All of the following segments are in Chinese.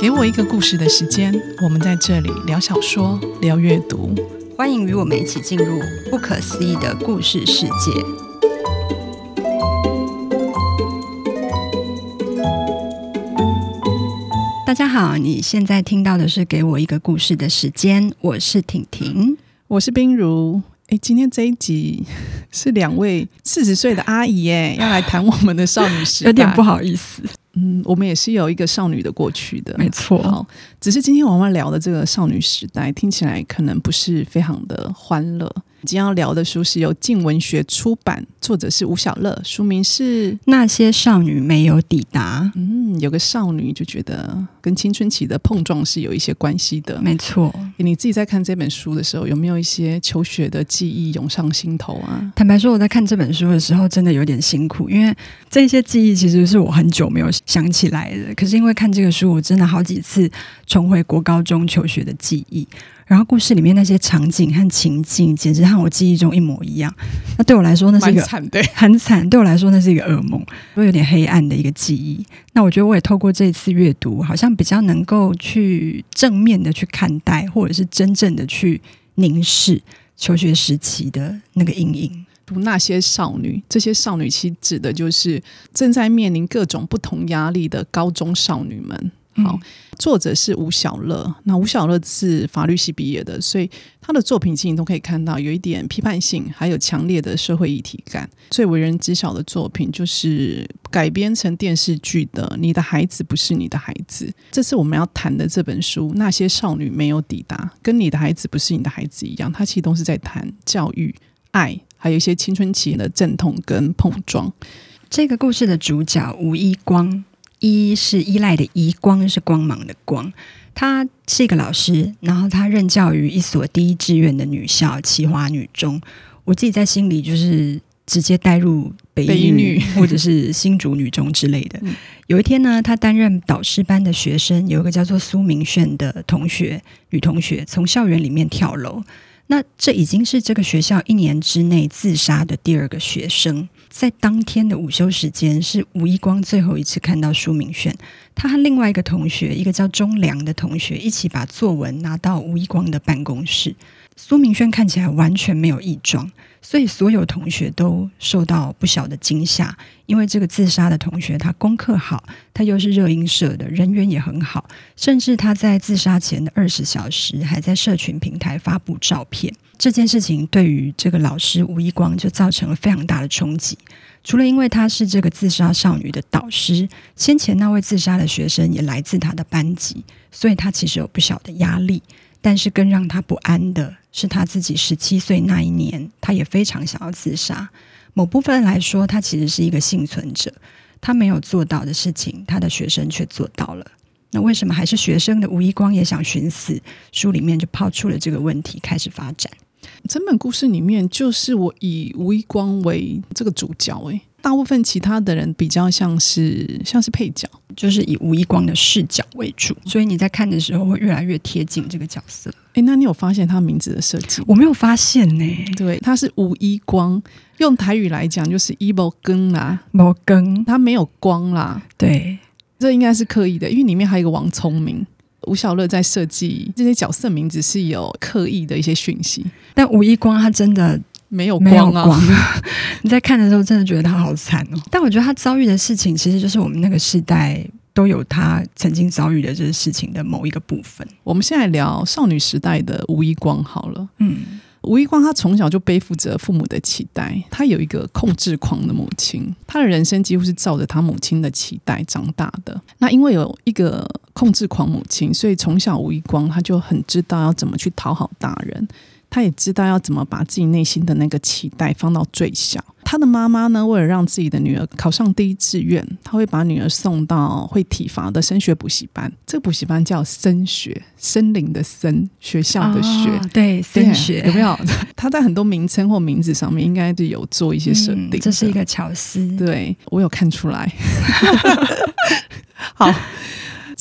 给我一个故事的时间，我们在这里聊小说，聊阅读，欢迎与我们一起进入不可思议的故事世界。大家好，你现在听到的是《给我一个故事的时间》，我是婷婷，我是冰如。哎，今天这一集是两位四十岁的阿姨哎，要来谈我们的少女时代，有点不好意思。嗯，我们也是有一个少女的过去的，没错。好，只是今天我们聊的这个少女时代，听起来可能不是非常的欢乐。今天要聊的书是由静文学出版，作者是吴小乐，书名是《那些少女没有抵达》。嗯，有个少女就觉得跟青春期的碰撞是有一些关系的，没错。你自己在看这本书的时候，有没有一些求学的记忆涌上心头啊？坦白说，我在看这本书的时候，真的有点辛苦，因为这些记忆其实是我很久没有想起来的。可是因为看这个书，我真的好几次重回国高中求学的记忆。然后故事里面那些场景和情境，简直和我记忆中一模一样。那对我来说，那是一个惨，对，很惨。对我来说，那是一个噩梦，会有点黑暗的一个记忆。那我觉得，我也透过这一次阅读，好像比较能够去正面的去看待，或者是真正的去凝视求学时期的那个阴影。读那些少女，这些少女其实指的就是正在面临各种不同压力的高中少女们。好，作者是吴小乐。那吴小乐是法律系毕业的，所以他的作品其实你都可以看到有一点批判性，还有强烈的社会议题感。最为人知晓的作品就是改编成电视剧的《你的孩子不是你的孩子》。这次我们要谈的这本书《那些少女没有抵达》，跟你的孩子不是你的孩子一样，它其实都是在谈教育、爱，还有一些青春期的阵痛跟碰撞。这个故事的主角吴一光。依是依赖的依，光是光芒的光。他是一个老师，然后他任教于一所第一志愿的女校奇华女中。我自己在心里就是直接带入北一女 或者是新竹女中之类的。有一天呢，他担任导师班的学生，有一个叫做苏明炫的同学，女同学从校园里面跳楼。那这已经是这个学校一年之内自杀的第二个学生。在当天的午休时间，是吴一光最后一次看到舒明炫。他和另外一个同学，一个叫钟良的同学，一起把作文拿到吴一光的办公室。苏明轩看起来完全没有异状，所以所有同学都受到不小的惊吓。因为这个自杀的同学，他功课好，他又是热音社的，人缘也很好，甚至他在自杀前的二十小时还在社群平台发布照片。这件事情对于这个老师吴一光就造成了非常大的冲击。除了因为他是这个自杀少女的导师，先前那位自杀的学生也来自他的班级，所以他其实有不小的压力。但是更让他不安的是，他自己十七岁那一年，他也非常想要自杀。某部分来说，他其实是一个幸存者。他没有做到的事情，他的学生却做到了。那为什么还是学生的吴一光也想寻死？书里面就抛出了这个问题，开始发展。整本故事里面，就是我以吴一光为这个主角，诶。大部分其他的人比较像是像是配角，就是以吴一光的视角为主，所以你在看的时候会越来越贴近这个角色。诶，那你有发现他名字的设计？我没有发现呢、欸。对，他是吴一光，用台语来讲就是一无光啦，无根，他没有光啦。对，这应该是刻意的，因为里面还有一个王聪明。吴小乐在设计这些角色名字是有刻意的一些讯息，但吴一光他真的。没有光啊！光 你在看的时候，真的觉得他好惨哦。但我觉得他遭遇的事情，其实就是我们那个时代都有他曾经遭遇的这些事情的某一个部分。我们现在聊少女时代的吴一光好了。嗯，吴一光他从小就背负着父母的期待，他有一个控制狂的母亲，他的人生几乎是照着他母亲的期待长大的。那因为有一个控制狂母亲，所以从小吴一光他就很知道要怎么去讨好大人。他也知道要怎么把自己内心的那个期待放到最小。他的妈妈呢，为了让自己的女儿考上第一志愿，他会把女儿送到会体罚的升学补习班。这个补习班叫升学，森林的森，学校的学，哦、对，升学有没有？他在很多名称或名字上面应该就有做一些设定、嗯。这是一个巧思，对，我有看出来。好。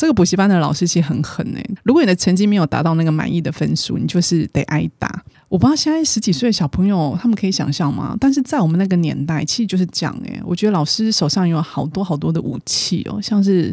这个补习班的老师其实很狠哎！如果你的成绩没有达到那个满意的分数，你就是得挨打。我不知道现在十几岁的小朋友他们可以想象吗？但是在我们那个年代，其实就是这样哎。我觉得老师手上有好多好多的武器哦，像是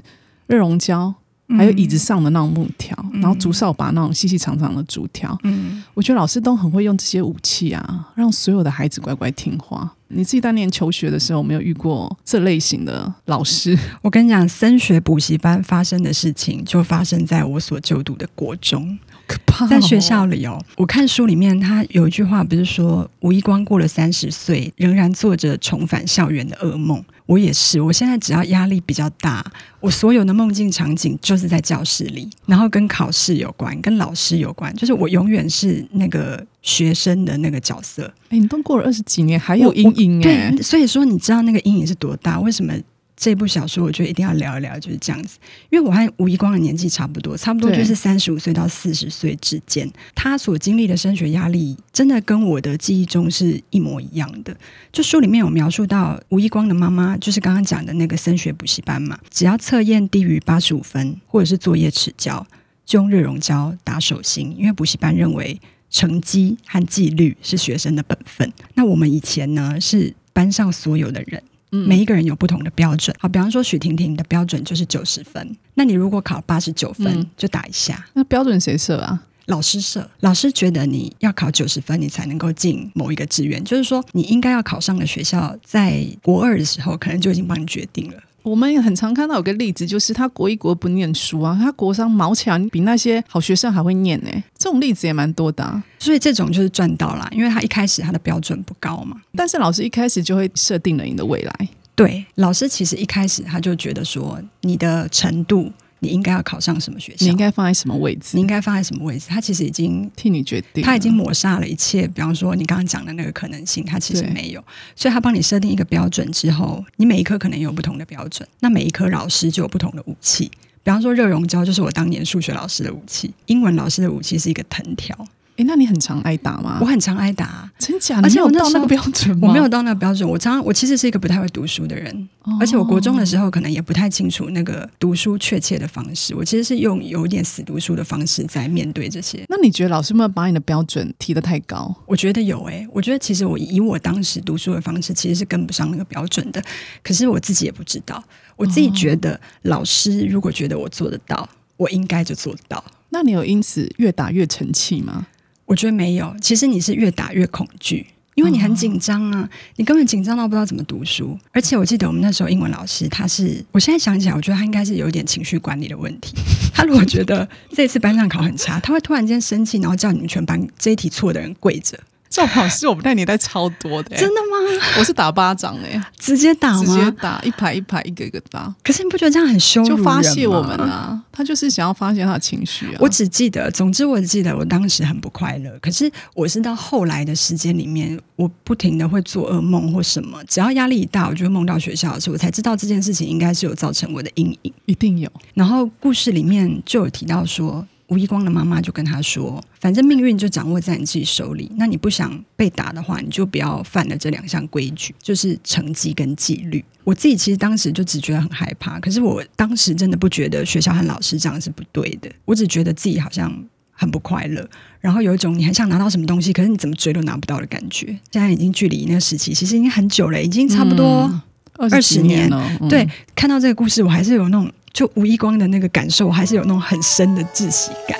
热熔胶、还有椅子上的那种木条，嗯、然后竹扫把那种细细长长的竹条。嗯，我觉得老师都很会用这些武器啊，让所有的孩子乖乖听话。你自己当年求学的时候，有没有遇过这类型的老师？我跟你讲，升学补习班发生的事情，就发生在我所就读的国中。可怕哦！在学校里哦，我看书里面，他有一句话，不是说吴一光过了三十岁，仍然做着重返校园的噩梦。我也是，我现在只要压力比较大，我所有的梦境场景就是在教室里，然后跟考试有关，跟老师有关，就是我永远是那个学生的那个角色。哎，你都过了二十几年，还有阴影哎。对，所以说你知道那个阴影是多大？为什么？这部小说我觉得一定要聊一聊，就是这样子，因为我和吴一光的年纪差不多，差不多就是三十五岁到四十岁之间。他所经历的升学压力，真的跟我的记忆中是一模一样的。就书里面有描述到，吴一光的妈妈就是刚刚讲的那个升学补习班嘛，只要测验低于八十五分，或者是作业迟交，就用热熔胶打手心，因为补习班认为成绩和纪律是学生的本分。那我们以前呢，是班上所有的人。每一个人有不同的标准。好，比方说许婷婷的标准就是九十分，那你如果考八十九分，嗯，就打一下。那标准谁设啊？老师设。老师觉得你要考九十分，你才能够进某一个志愿，就是说你应该要考上的学校，在国二的时候可能就已经帮你决定了。我们也很常看到有个例子，就是他国一国不念书啊，他国商毛起来比那些好学生还会念呢。这种例子也蛮多的啊。所以这种就是赚到了，因为他一开始他的标准不高嘛。但是老师一开始就会设定了你的未来。对，老师其实一开始他就觉得说，你的程度，你应该要考上什么学校，你应该放在什么位置，你应该放在什么位置。他其实已经替你决定，他已经抹杀了一切。比方说你刚刚讲的那个可能性，他其实没有。所以他帮你设定一个标准之后，你每一科可能有不同的标准，那每一科老师就有不同的武器。比方说热熔胶就是我当年数学老师的武器，英文老师的武器是一个藤条。哎，那你很常挨打吗？我很常挨打，真假？而且我到那个标准吗？我没有到那个标准。我常常，我其实是一个不太会读书的人，哦、而且我国中的时候可能也不太清楚那个读书确切的方式。我其实是用有点死读书的方式在面对这些。那你觉得老师们把你的标准提得太高？我觉得有诶、欸，我觉得其实我以我当时读书的方式，其实是跟不上那个标准的。可是我自己也不知道，我自己觉得老师如果觉得我做得到，我应该就做得到。那你有因此越打越成器吗？我觉得没有，其实你是越打越恐惧，因为你很紧张啊，你根本紧张到不知道怎么读书。而且我记得我们那时候英文老师，他是，我现在想起来，我觉得他应该是有一点情绪管理的问题。他如果觉得这次班上考很差，他会突然间生气，然后叫你们全班这一题错的人跪着。这种好事我们那年代超多的。真的吗？我是打巴掌哎，直接打吗？直接打，一排一排，一个一个打。可是你不觉得这样很羞辱吗？就发泄我们啊，他就是想要发泄他的情绪啊。我只记得，总之我只记得我当时很不快乐。可是我是到后来的时间里面，我不停的会做噩梦或什么，只要压力一大，我就会梦到学校的时候，我才知道这件事情应该是有造成我的阴影，一定有。然后故事里面就有提到说。吴一光的妈妈就跟他说：“反正命运就掌握在你自己手里，那你不想被打的话，你就不要犯了这两项规矩，就是成绩跟纪律。”我自己其实当时就只觉得很害怕，可是我当时真的不觉得学校和老师这样是不对的，我只觉得自己好像很不快乐，然后有一种你很想拿到什么东西，可是你怎么追都拿不到的感觉。现在已经距离那个时期其实已经很久了，已经差不多二十年了。嗯、对，看到这个故事，我还是有那种。就吴一光的那个感受，还是有那种很深的窒息感。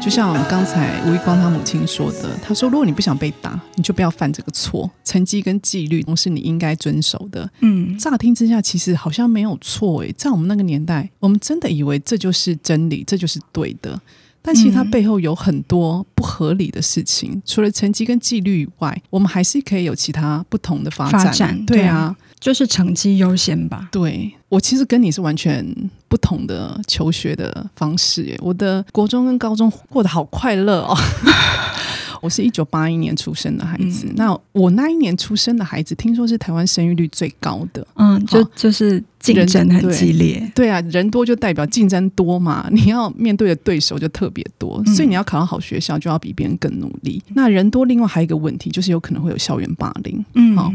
就像刚才吴一光他母亲说的，他说：“如果你不想被打，你就不要犯这个错。成绩跟纪律都是你应该遵守的。”嗯，乍听之下其实好像没有错诶，在我们那个年代，我们真的以为这就是真理，这就是对的。但其实它背后有很多不合理的事情，嗯、除了成绩跟纪律以外，我们还是可以有其他不同的发展。发展对啊，就是成绩优先吧。对，我其实跟你是完全不同的求学的方式耶。我的国中跟高中过得好快乐哦。我是一九八一年出生的孩子，嗯、那我那一年出生的孩子，听说是台湾生育率最高的。嗯，就就是竞争很激烈对。对啊，人多就代表竞争多嘛，你要面对的对手就特别多，嗯、所以你要考上好学校，就要比别人更努力。那人多，另外还有一个问题，就是有可能会有校园霸凌。嗯，好，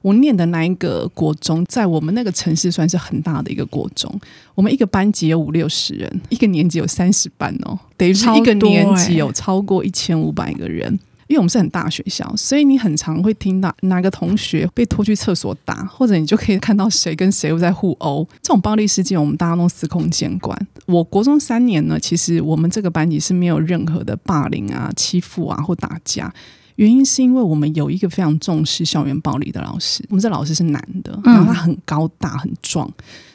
我念的那一个国中，在我们那个城市算是很大的一个国中，我们一个班级有五六十人，一个年级有三十班哦，等于是一个年级有超过一千五百个人。因为我们是很大学校，所以你很常会听到哪个同学被拖去厕所打，或者你就可以看到谁跟谁又在互殴。这种暴力事件，我们大家都司空见惯。我国中三年呢，其实我们这个班级是没有任何的霸凌啊、欺负啊或打架。原因是因为我们有一个非常重视校园暴力的老师，我们这老师是男的，然后他很高大很壮，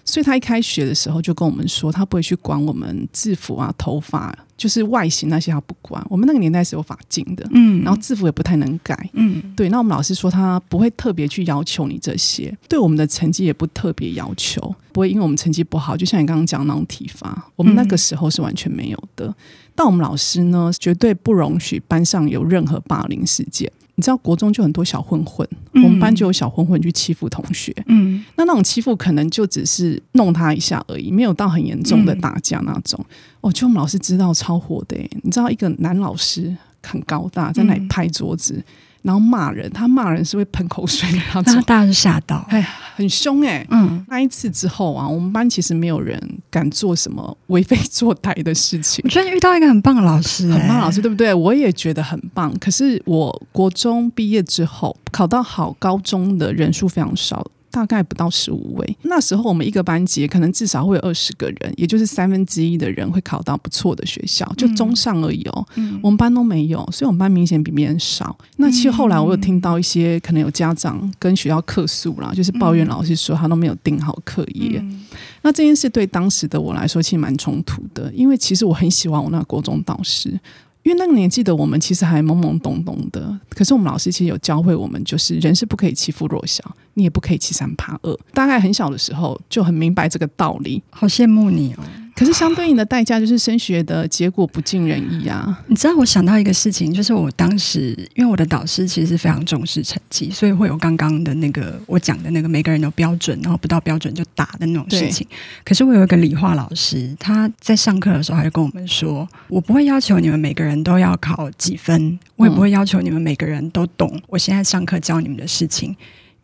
所以他一开学的时候就跟我们说，他不会去管我们制服啊、头发，就是外形那些他不管。我们那个年代是有法禁的，嗯，然后制服也不太能改，嗯，对。那我们老师说他不会特别去要求你这些，对我们的成绩也不特别要求，不会因为我们成绩不好，就像你刚刚讲的那种体罚，我们那个时候是完全没有的。但我们老师呢，绝对不容许班上有任何霸凌事件。你知道国中就很多小混混，嗯、我们班就有小混混去欺负同学。嗯，那那种欺负可能就只是弄他一下而已，没有到很严重的打架那种。嗯、哦，就我们老师知道超火的，你知道一个男老师很高大，在那里拍桌子。嗯然后骂人，他骂人是会喷口水，然后大家就吓到，哎，很凶哎、欸。嗯，那一次之后啊，我们班其实没有人敢做什么为非作歹的事情。我觉得遇到一个很棒的老师、欸，很棒老师，对不对？我也觉得很棒。可是我国中毕业之后，考到好高中的人数非常少。大概不到十五位。那时候我们一个班级可能至少会有二十个人，也就是三分之一的人会考到不错的学校，就中上而已哦。嗯、我们班都没有，所以我们班明显比别人少。那其实后来我有听到一些可能有家长跟学校客诉啦，就是抱怨老师说他都没有定好课业。嗯、那这件事对当时的我来说其实蛮冲突的，因为其实我很喜欢我那个国中导师。因为那个年纪的我们其实还懵懵懂懂的，可是我们老师其实有教会我们，就是人是不可以欺负弱小，你也不可以欺三怕二。大概很小的时候就很明白这个道理，好羡慕你哦。可是相对应的代价就是升学的结果不尽人意啊！你知道我想到一个事情，就是我当时因为我的导师其实是非常重视成绩，所以会有刚刚的那个我讲的那个每个人都标准，然后不到标准就打的那种事情。可是我有一个理化老师，他在上课的时候还就跟我们说：“我不会要求你们每个人都要考几分，我也不会要求你们每个人都懂我现在上课教你们的事情。”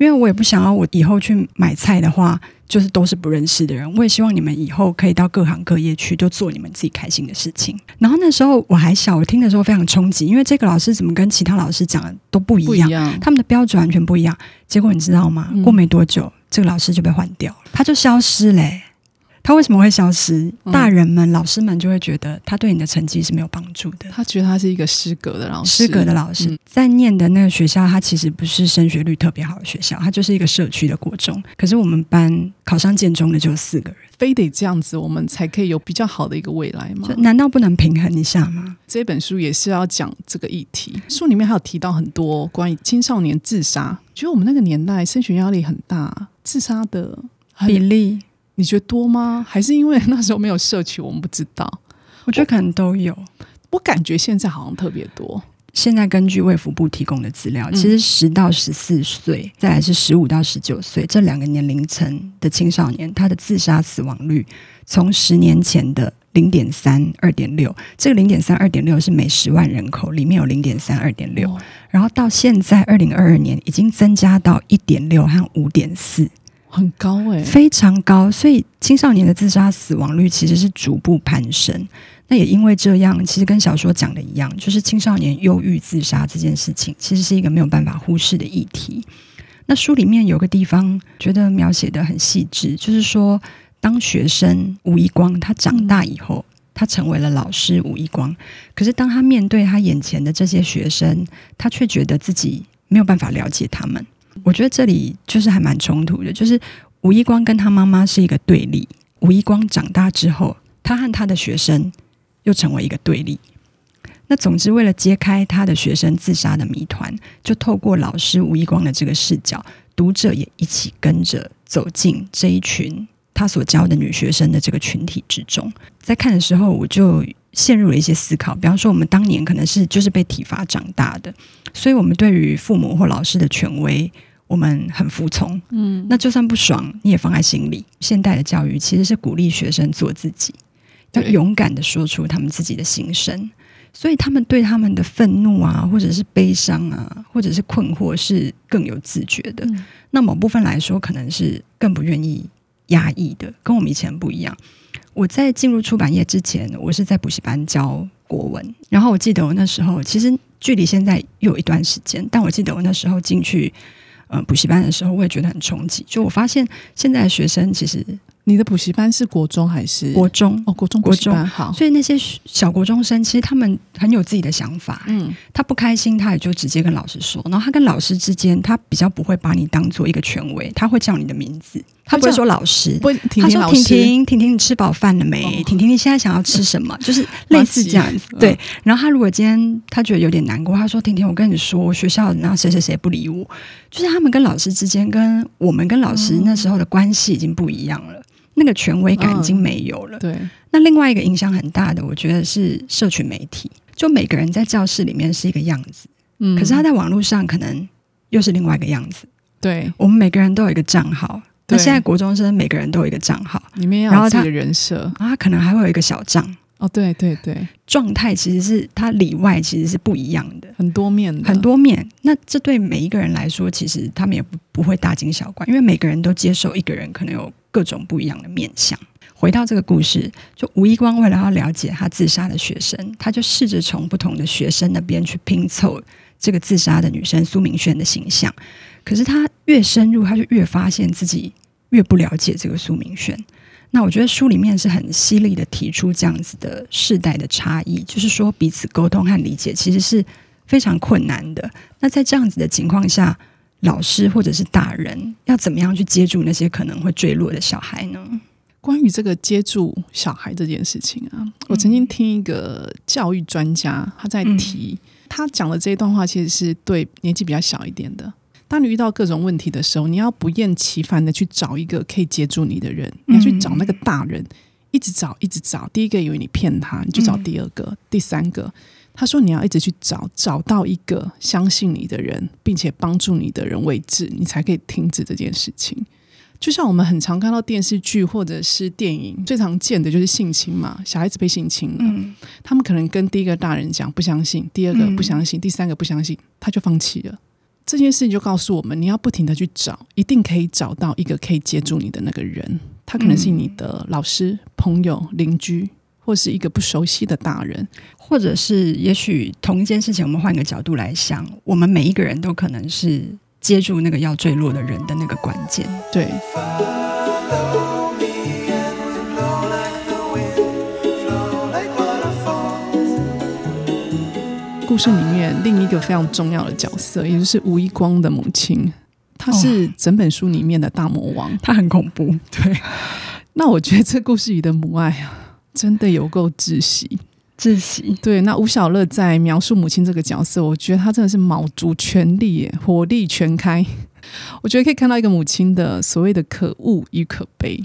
因为我也不想要我以后去买菜的话，就是都是不认识的人。我也希望你们以后可以到各行各业去，就做你们自己开心的事情。然后那时候我还小，我听的时候非常冲击，因为这个老师怎么跟其他老师讲的都不一样，一样，他们的标准完全不一样。结果你知道吗？过没多久，嗯、这个老师就被换掉了，他就消失嘞。他为什么会消失？大人们、嗯、老师们就会觉得他对你的成绩是没有帮助的。他觉得他是一个失格的老师，失格的老师、嗯、在念的那个学校，他其实不是升学率特别好的学校，他就是一个社区的国中。可是我们班考上建中的就有四个人，非得这样子，我们才可以有比较好的一个未来吗？难道不能平衡一下吗？这本书也是要讲这个议题，书里面还有提到很多关于青少年自杀。觉得我们那个年代升学压力很大，自杀的比例。你觉得多吗？还是因为那时候没有社区，我们不知道？我觉得可能都有。我，我感觉现在好像特别多。现在根据卫福部提供的资料，其实十到十四岁，再来是十五到十九岁这两个年龄层的青少年，他的自杀死亡率从十年前的零点三、二点六，这个零点三、二点六是每十万人口里面有零点三、二点六，然后到现在二零二二年已经增加到一点六和五点四。很高诶、欸，非常高，所以青少年的自杀死亡率其实是逐步攀升。那也因为这样，其实跟小说讲的一样，就是青少年忧郁自杀这件事情，其实是一个没有办法忽视的议题。那书里面有个地方觉得描写的很细致，就是说，当学生吴一光他长大以后，他成为了老师吴一光，可是当他面对他眼前的这些学生，他却觉得自己没有办法了解他们。我觉得这里就是还蛮冲突的，就是吴一光跟他妈妈是一个对立。吴一光长大之后，他和他的学生又成为一个对立。那总之，为了揭开他的学生自杀的谜团，就透过老师吴一光的这个视角，读者也一起跟着走进这一群他所教的女学生的这个群体之中。在看的时候，我就陷入了一些思考。比方说，我们当年可能是就是被体罚长大的。所以，我们对于父母或老师的权威，我们很服从。嗯，那就算不爽，你也放在心里。现代的教育其实是鼓励学生做自己，要勇敢的说出他们自己的心声。所以，他们对他们的愤怒啊，或者是悲伤啊，或者是困惑，是更有自觉的。嗯，那某部分来说，可能是更不愿意压抑的，跟我们以前不一样。我在进入出版业之前，我是在补习班教。国文。然后我记得我那时候其实距离现在又有一段时间，但我记得我那时候进去呃补习班的时候，我也觉得很冲击。就我发现现在的学生其实。你的补习班是国中还是国中？哦，国中补习班好。所以那些小国中生，其实他们很有自己的想法。嗯，他不开心，他也就直接跟老师说。然后他跟老师之间，他比较不会把你当做一个权威，他会叫你的名字，他不会说老师。不会，婷婷老师，他说：“婷婷，婷婷，你吃饱饭了没？哦、婷婷，你现在想要吃什么？”就是类似这样子。对。嗯、然后他如果今天他觉得有点难过，他说：“婷婷，我跟你说，学校然后谁谁谁不理我。”就是他们跟老师之间，跟我们跟老师那时候的关系已经不一样了。那个权威感已经没有了。嗯、对，那另外一个影响很大的，我觉得是社群媒体。就每个人在教室里面是一个样子，嗯，可是他在网络上可能又是另外一个样子。对，我们每个人都有一个账号。那现在国中生每个人都有一个账号，里面要己的人设，啊他可能还会有一个小账。哦，对对对，状态其实是它里外其实是不一样的，很多面的，很多面。那这对每一个人来说，其实他们也不不会大惊小怪，因为每个人都接受一个人可能有各种不一样的面相。回到这个故事，就吴一光为了要了解他自杀的学生，他就试着从不同的学生那边去拼凑这个自杀的女生苏明轩的形象。可是他越深入，他就越发现自己越不了解这个苏明轩。那我觉得书里面是很犀利的提出这样子的世代的差异，就是说彼此沟通和理解其实是非常困难的。那在这样子的情况下，老师或者是大人要怎么样去接住那些可能会坠落的小孩呢？关于这个接住小孩这件事情啊，我曾经听一个教育专家他在提，他讲的这一段话其实是对年纪比较小一点的。当你遇到各种问题的时候，你要不厌其烦的去找一个可以接住你的人，你要去找那个大人，一直找，一直找。第一个以为你骗他，你就找第二个、嗯、第三个。他说你要一直去找，找到一个相信你的人，并且帮助你的人为止，你才可以停止这件事情。就像我们很常看到电视剧或者是电影，最常见的就是性侵嘛，小孩子被性侵了，嗯、他们可能跟第一个大人讲不相信，第二个不相信，嗯、第三个不相信，他就放弃了。这件事情就告诉我们，你要不停的去找，一定可以找到一个可以接住你的那个人。他可能是你的老师、朋友、邻居，或是一个不熟悉的大人，或者是也许同一件事情，我们换个角度来想，我们每一个人都可能是接住那个要坠落的人的那个关键。对。故事里面另一个非常重要的角色，也就是吴一光的母亲，她是整本书里面的大魔王，她很恐怖。对，那我觉得这故事里的母爱啊，真的有够窒息，窒息。对，那吴小乐在描述母亲这个角色，我觉得她真的是卯足全力，火力全开。我觉得可以看到一个母亲的所谓的可恶与可悲。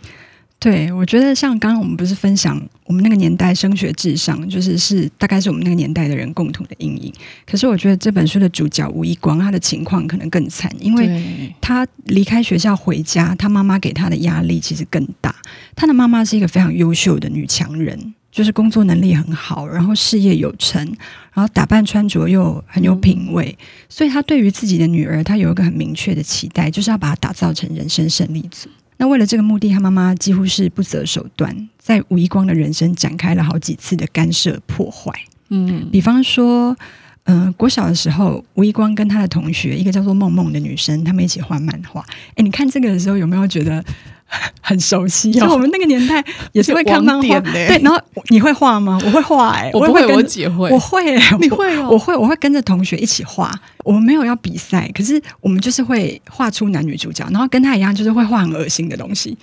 对，我觉得像刚刚我们不是分享我们那个年代升学至上，就是是大概是我们那个年代的人共同的阴影。可是我觉得这本书的主角吴一光，他的情况可能更惨，因为他离开学校回家，他妈妈给他的压力其实更大。他的妈妈是一个非常优秀的女强人，就是工作能力很好，然后事业有成，然后打扮穿着又很有品味，嗯、所以他对于自己的女儿，他有一个很明确的期待，就是要把她打造成人生胜利组。那为了这个目的，他妈妈几乎是不择手段，在吴一光的人生展开了好几次的干涉破坏。嗯，比方说，嗯、呃，国小的时候，吴一光跟他的同学，一个叫做梦梦的女生，他们一起画漫画。哎，你看这个的时候，有没有觉得？很熟悉，就我们那个年代也是会看漫画，对。然后你会画吗？我会画，哎，我不会，我姐会，我会，你会哦，我会，我会跟着同学一起画。我们没有要比赛，可是我们就是会画出男女主角，然后跟他一样，就是会画很恶心的东西，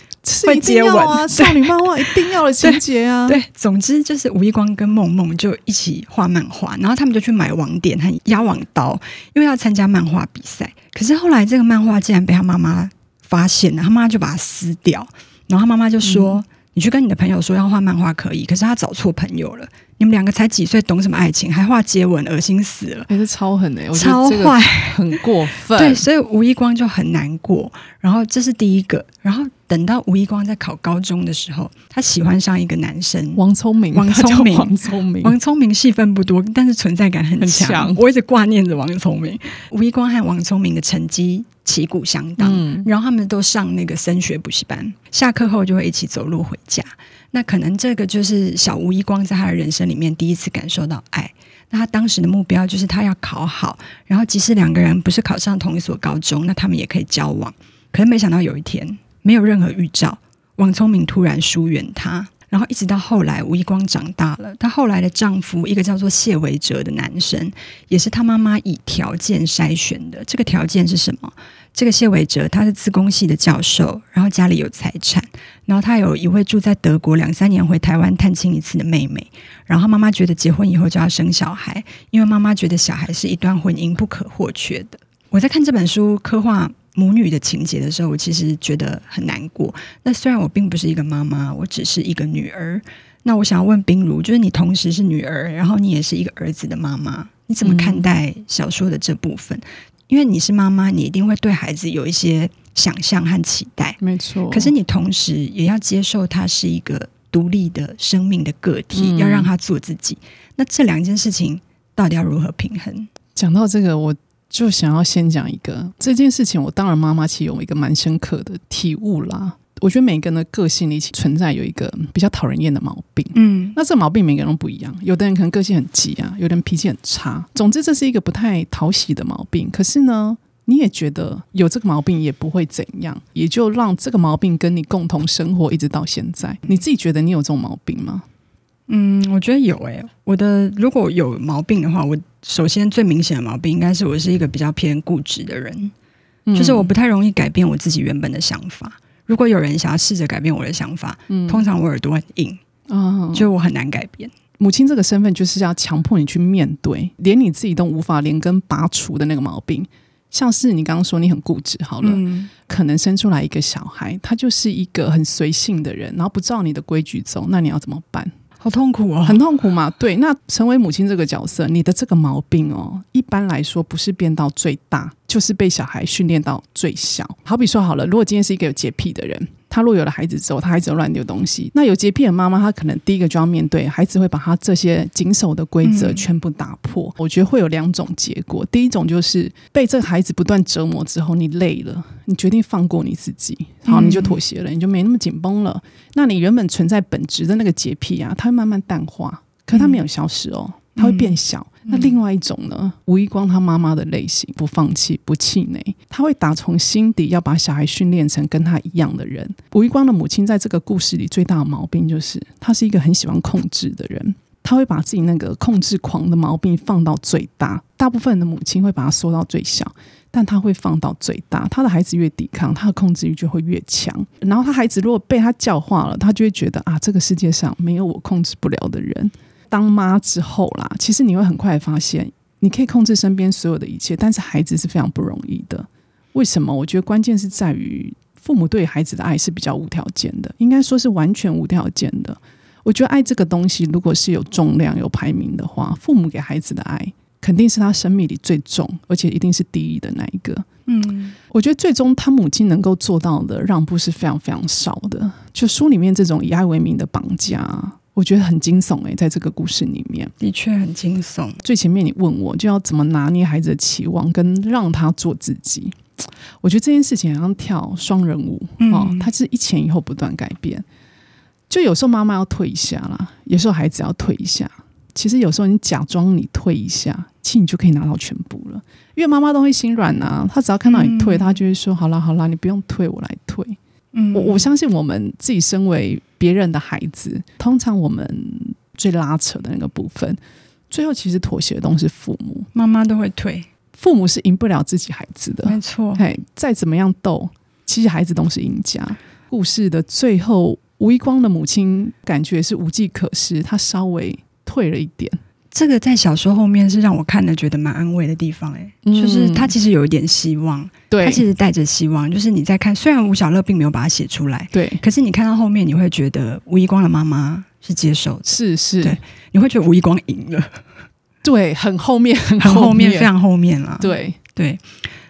会接吻啊，少女漫画一定要的情节啊。对，总之就是吴一光跟梦梦就一起画漫画，然后他们就去买网点和压网刀，因为要参加漫画比赛。可是后来这个漫画竟然被他妈妈。发现了，他妈妈就把它撕掉，然后他妈妈就说：“嗯、你去跟你的朋友说要画漫画可以，可是他找错朋友了。你们两个才几岁，懂什么爱情？还画接吻，恶心死了！”还、欸、是超狠的，超坏，很过分。对，所以吴一光就很难过。然后这是第一个，然后等到吴一光在考高中的时候，他喜欢上一个男生王聪明，王聪明，王聪明，王聪明戏份不多，但是存在感很强。很强，我一直挂念着王聪明。吴一光和王聪明的成绩旗鼓相当，嗯，然后他们都上那个升学补习班，下课后就会一起走路回家。那可能这个就是小吴一光在他的人生里面第一次感受到爱。那他当时的目标就是他要考好，然后即使两个人不是考上同一所高中，那他们也可以交往。可是没想到有一天，没有任何预兆，王聪明突然疏远他，然后一直到后来吴一光长大了，她后来的丈夫一个叫做谢维哲的男生，也是他妈妈以条件筛选的。这个条件是什么？这个谢伟哲他是自工系的教授，然后家里有财产，然后他有一位住在德国两三年回台湾探亲一次的妹妹，然后妈妈觉得结婚以后就要生小孩，因为妈妈觉得小孩是一段婚姻不可或缺的。我在看这本书刻画母女的情节的时候，我其实觉得很难过。那虽然我并不是一个妈妈，我只是一个女儿。那我想要问冰如，就是你同时是女儿，然后你也是一个儿子的妈妈，你怎么看待小说的这部分？嗯因为你是妈妈，你一定会对孩子有一些想象和期待，没错。可是你同时也要接受他是一个独立的生命的个体，嗯、要让他做自己。那这两件事情到底要如何平衡？讲到这个，我就想要先讲一个这件事情。我当然妈妈其实有一个蛮深刻的体悟啦。我觉得每个人的个性里存在有一个比较讨人厌的毛病，嗯，那这毛病每个人都不一样，有的人可能个性很急啊，有的人脾气很差，总之这是一个不太讨喜的毛病。可是呢，你也觉得有这个毛病也不会怎样，也就让这个毛病跟你共同生活一直到现在。你自己觉得你有这种毛病吗？嗯，我觉得有诶、欸。我的如果有毛病的话，我首先最明显的毛病应该是我是一个比较偏固执的人，嗯、就是我不太容易改变我自己原本的想法。如果有人想要试着改变我的想法，嗯，通常我耳朵很硬，哦，就我很难改变。母亲这个身份就是要强迫你去面对，连你自己都无法连根拔除的那个毛病，像是你刚刚说你很固执，好了，嗯，可能生出来一个小孩，他就是一个很随性的人，然后不照你的规矩走，那你要怎么办？好痛苦啊，很痛苦嘛。对，那成为母亲这个角色，你的这个毛病哦，一般来说不是变到最大，就是被小孩训练到最小。好比说好了，如果今天是一个有洁癖的人。他若有了孩子之后，他孩子乱丢东西，那有洁癖的妈妈，她可能第一个就要面对孩子会把他这些谨守的规则全部打破。嗯、我觉得会有两种结果，第一种就是被这个孩子不断折磨之后，你累了，你决定放过你自己，好，你就妥协了，你就没那么紧绷了。那你原本存在本质的那个洁癖啊，它会慢慢淡化，可它没有消失哦，它会变小。那另外一种呢？吴一光他妈妈的类型，不放弃，不气馁，他会打从心底要把小孩训练成跟他一样的人。吴一光的母亲在这个故事里最大的毛病就是，她是一个很喜欢控制的人，他会把自己那个控制狂的毛病放到最大。大部分的母亲会把它缩到最小，但他会放到最大。他的孩子越抵抗，他的控制欲就会越强。然后他孩子如果被他教化了，他就会觉得啊，这个世界上没有我控制不了的人。当妈之后啦，其实你会很快发现，你可以控制身边所有的一切，但是孩子是非常不容易的。为什么？我觉得关键是在于父母对孩子的爱是比较无条件的，应该说是完全无条件的。我觉得爱这个东西，如果是有重量、有排名的话，父母给孩子的爱肯定是他生命里最重，而且一定是第一的那一个。嗯，我觉得最终他母亲能够做到的让步是非常非常少的。就书里面这种以爱为名的绑架。我觉得很惊悚诶，在这个故事里面，的确很惊悚。最前面你问我就要怎么拿捏孩子的期望，跟让他做自己。我觉得这件事情好像跳双人舞哦，他是一前一后不断改变。就有时候妈妈要退一下啦，有时候孩子要退一下。其实有时候你假装你退一下，其实你就可以拿到全部了。因为妈妈都会心软呐，她只要看到你退，她就会说：“好啦好啦，你不用退，我来退。”嗯，我我相信我们自己身为别人的孩子，通常我们最拉扯的那个部分，最后其实妥协的都是父母，妈妈都会退，父母是赢不了自己孩子的，没错。嘿，再怎么样斗，其实孩子都是赢家。故事的最后，吴一光的母亲感觉是无计可施，她稍微退了一点。这个在小说后面是让我看了觉得蛮安慰的地方，哎，就是他其实有一点希望，对，他其实带着希望，就是你在看，虽然吴小乐并没有把它写出来，对，可是你看到后面，你会觉得吴一光的妈妈是接受的，是是，对，你会觉得吴一光赢了，对，很后面，很后面，非常后面了，对。对。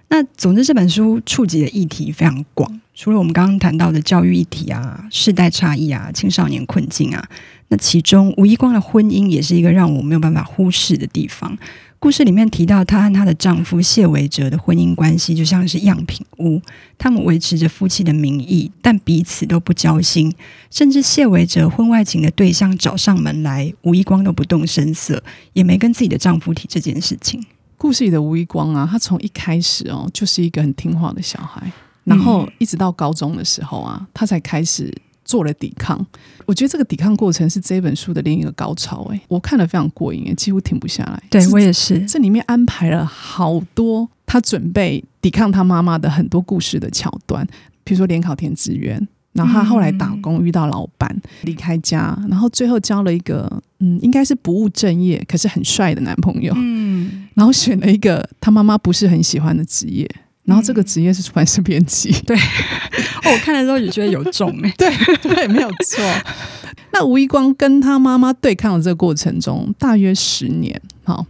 那总之这本书触及的议题非常广，除了我们刚刚谈到的教育议题啊、世代差异啊、青少年困境啊，那其中吴一光的婚姻也是一个让我没有办法忽视的地方。故事里面提到，她和她的丈夫谢维哲的婚姻关系就像是样品屋，他们维持着夫妻的名义，但彼此都不交心。甚至谢维哲婚外情的对象找上门来，吴一光都不动声色，也没跟自己的丈夫提这件事情。故事里的吴一光啊，他从一开始哦，就是一个很听话的小孩，然后一直到高中的时候啊，他才开始。做了抵抗，我觉得这个抵抗过程是这本书的另一个高潮。哎，我看了非常过瘾，几乎停不下来。对，我也是。这里面安排了好多他准备抵抗他妈妈的很多故事的桥段，比如说联考填志愿，然后他后来打工遇到老板，离开家，然后最后交了一个嗯，应该是不务正业，可是很帅的男朋友。嗯，然后选了一个他妈妈不是很喜欢的职业。然后这个职业是出版社编辑，对，哦，我看的时候也觉得有重哎，对对，没有错。那吴一光跟他妈妈对抗的这个过程中，大约十年。好，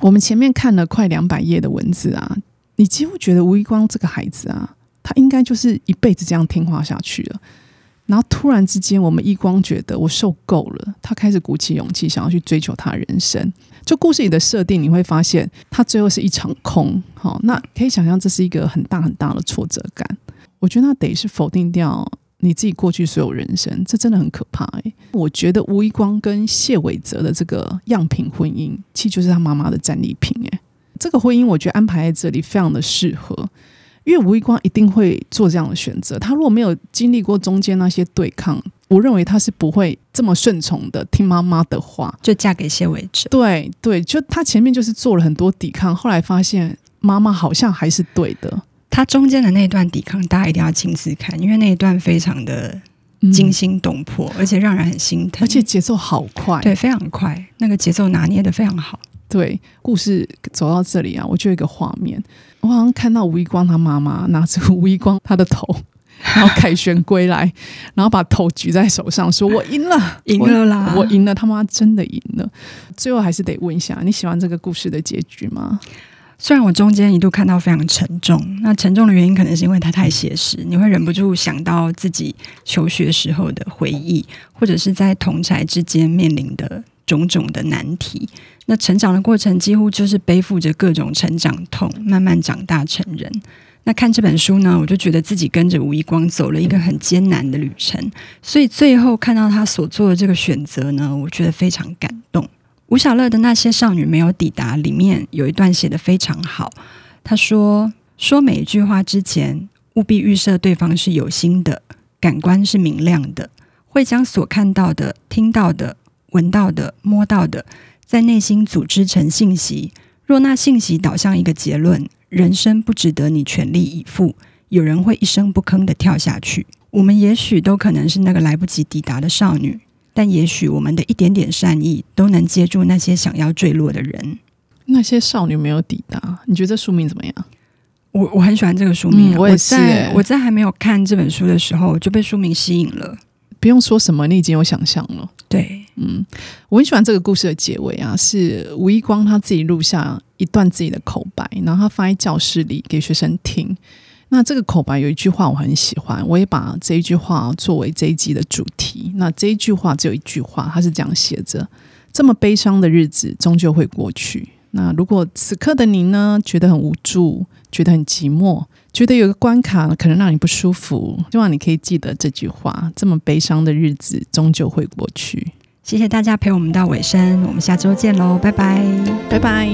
我们前面看了快两百页的文字啊，你几乎觉得吴一光这个孩子啊，他应该就是一辈子这样听话下去了。然后突然之间，我们一光觉得我受够了，他开始鼓起勇气，想要去追求他人生。就故事里的设定，你会发现他最后是一场空。好，那可以想象这是一个很大很大的挫折感。我觉得那得是否定掉你自己过去所有人生，这真的很可怕欸。我觉得吴一光跟谢伟泽的这个样品婚姻，其实就是他妈妈的战利品欸。这个婚姻我觉得安排在这里非常的适合，因为吴一光一定会做这样的选择。他如果没有经历过中间那些对抗。我认为他是不会这么顺从的，听妈妈的话就嫁给谢伟哲。对对，就他前面就是做了很多抵抗，后来发现妈妈好像还是对的。他中间的那段抵抗，大家一定要亲自看，因为那一段非常的惊心动魄，嗯、而且让人很心疼，而且节奏好快，对，非常快，那个节奏拿捏的非常好。对，故事走到这里啊，我就有一个画面，我好像看到吴一光他妈妈拿着吴一光他的头。然后凯旋归来，然后把头举在手上，说：“我赢了，赢了啦！我赢了，他妈真的赢了。”最后还是得问一下，你喜欢这个故事的结局吗？虽然我中间一度看到非常沉重，那沉重的原因可能是因为它太写实，你会忍不住想到自己求学时候的回忆，或者是在同侪之间面临的种种的难题。那成长的过程几乎就是背负着各种成长痛，慢慢长大成人。那看这本书呢，我就觉得自己跟着吴一光走了一个很艰难的旅程，所以最后看到他所做的这个选择呢，我觉得非常感动。吴小乐的那些少女没有抵达里面有一段写得非常好，他说：“说每一句话之前，务必预设对方是有心的，感官是明亮的，会将所看到的、听到的、闻到的、摸到的，在内心组织成信息。若那信息导向一个结论。”人生不值得你全力以赴，有人会一声不吭的跳下去。我们也许都可能是那个来不及抵达的少女，但也许我们的一点点善意都能接住那些想要坠落的人。那些少女没有抵达，你觉得这书名怎么样？我我很喜欢这个书名，嗯、我也是。我在，我在还没有看这本书的时候就被书名吸引了。不用说什么，你已经有想象了。对，嗯，我很喜欢这个故事的结尾啊，是吴一光他自己录下一段自己的口白，然后他放在教室里给学生听。那这个口白有一句话我很喜欢，我也把这一句话作为这一集的主题。那这一句话只有一句话，他是这样写着：这么悲伤的日子终究会过去。那如果此刻的你呢，觉得很无助，觉得很寂寞，觉得有个关卡可能让你不舒服，希望你可以记得这句话：这么悲伤的日子终究会过去。谢谢大家陪我们到尾声，我们下周见喽，拜拜，拜拜。